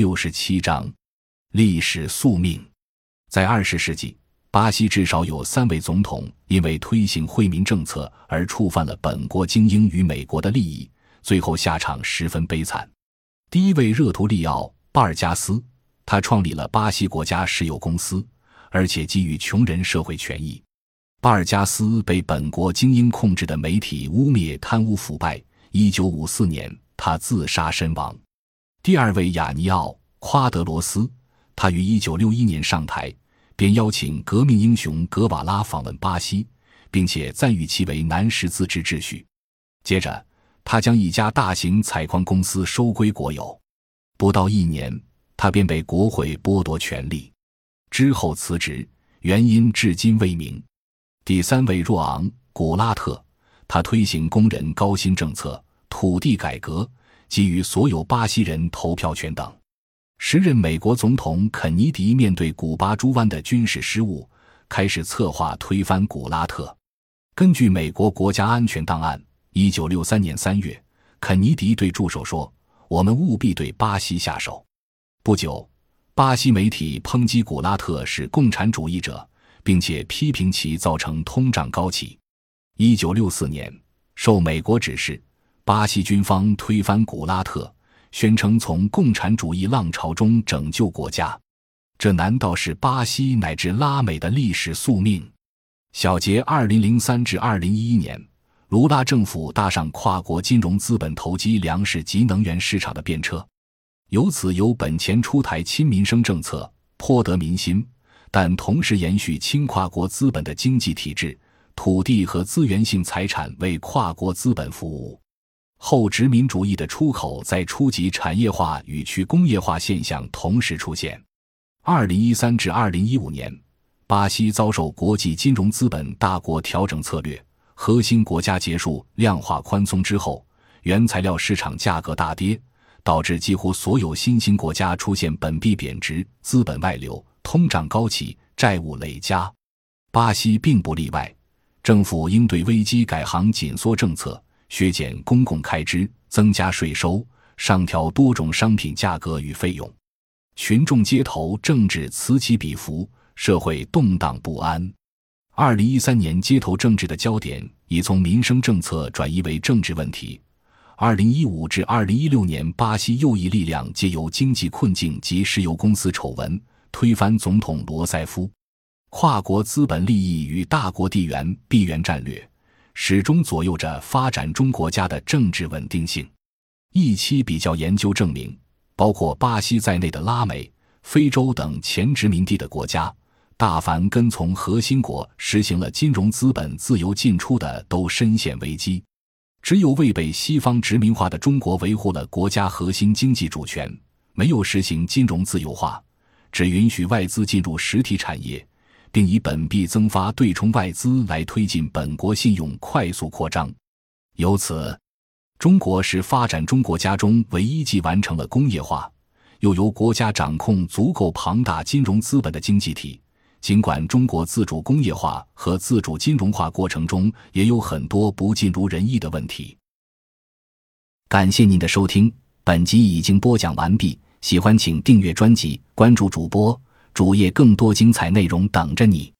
六十七章：历史宿命。在二十世纪，巴西至少有三位总统因为推行惠民政策而触犯了本国精英与美国的利益，最后下场十分悲惨。第一位热图利奥·巴尔加斯，他创立了巴西国家石油公司，而且给予穷人社会权益。巴尔加斯被本国精英控制的媒体污蔑贪污腐败。一九五四年，他自杀身亡。第二位雅尼奥·夸德罗斯，他于一九六一年上台，便邀请革命英雄格瓦拉访问巴西，并且赞誉其为南十字之秩序。接着，他将一家大型采矿公司收归国有。不到一年，他便被国会剥夺权力，之后辞职，原因至今未明。第三位若昂·古拉特。他推行工人高薪政策、土地改革，给予所有巴西人投票权等。时任美国总统肯尼迪面对古巴猪湾的军事失误，开始策划推翻古拉特。根据美国国家安全档案，一九六三年三月，肯尼迪对助手说：“我们务必对巴西下手。”不久，巴西媒体抨击古拉特是共产主义者，并且批评其造成通胀高企。一九六四年，受美国指示，巴西军方推翻古拉特，宣称从共产主义浪潮中拯救国家。这难道是巴西乃至拉美的历史宿命？小结：二零零三至二零一一年，卢拉政府搭上跨国金融资本投机粮食及能源市场的便车，由此由本钱出台亲民生政策，颇得民心，但同时延续亲跨国资本的经济体制。土地和资源性财产为跨国资本服务，后殖民主义的出口在初级产业化与去工业化现象同时出现。二零一三至二零一五年，巴西遭受国际金融资本大国调整策略，核心国家结束量化宽松之后，原材料市场价格大跌，导致几乎所有新兴国家出现本币贬值、资本外流、通胀高企、债务累加，巴西并不例外。政府应对危机改行紧缩政策，削减公共开支，增加税收，上调多种商品价格与费用。群众街头政治此起彼伏，社会动荡不安。二零一三年，街头政治的焦点已从民生政策转移为政治问题。二零一五至二零一六年，巴西右翼力量借由经济困境及石油公司丑闻推翻总统罗塞夫。跨国资本利益与大国地缘闭源战略，始终左右着发展中国家的政治稳定性。一期比较研究证明，包括巴西在内的拉美、非洲等前殖民地的国家，大凡跟从核心国实行了金融资本自由进出的，都深陷危机。只有未被西方殖民化的中国维护了国家核心经济主权，没有实行金融自由化，只允许外资进入实体产业。并以本币增发对冲外资来推进本国信用快速扩张，由此，中国是发展中国家中唯一既完成了工业化，又由国家掌控足够庞大金融资本的经济体。尽管中国自主工业化和自主金融化过程中也有很多不尽如人意的问题。感谢您的收听，本集已经播讲完毕。喜欢请订阅专辑，关注主播。主页更多精彩内容等着你。